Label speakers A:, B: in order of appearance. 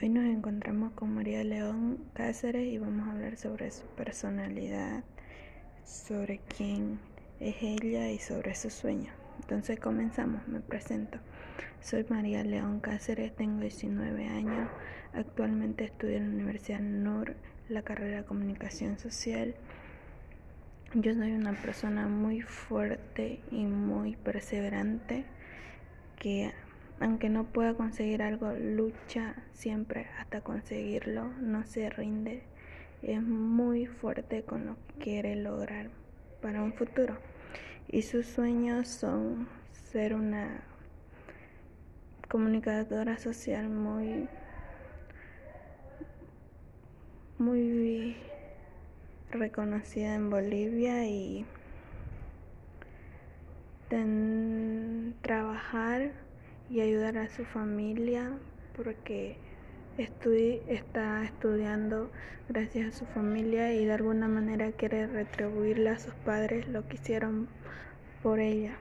A: Hoy nos encontramos con María León Cáceres y vamos a hablar sobre su personalidad, sobre quién es ella y sobre sus sueños. Entonces comenzamos, me presento. Soy María León Cáceres, tengo 19 años, actualmente estudio en la Universidad NUR, la carrera de Comunicación Social. Yo soy una persona muy fuerte y muy perseverante que aunque no pueda conseguir algo, lucha siempre hasta conseguirlo, no se rinde, es muy fuerte con lo que quiere lograr para un futuro. Y sus sueños son ser una comunicadora social muy muy reconocida en Bolivia y trabajar y ayudar a su familia porque está estudiando gracias a su familia y de alguna manera quiere retribuirle a sus padres lo que hicieron por ella.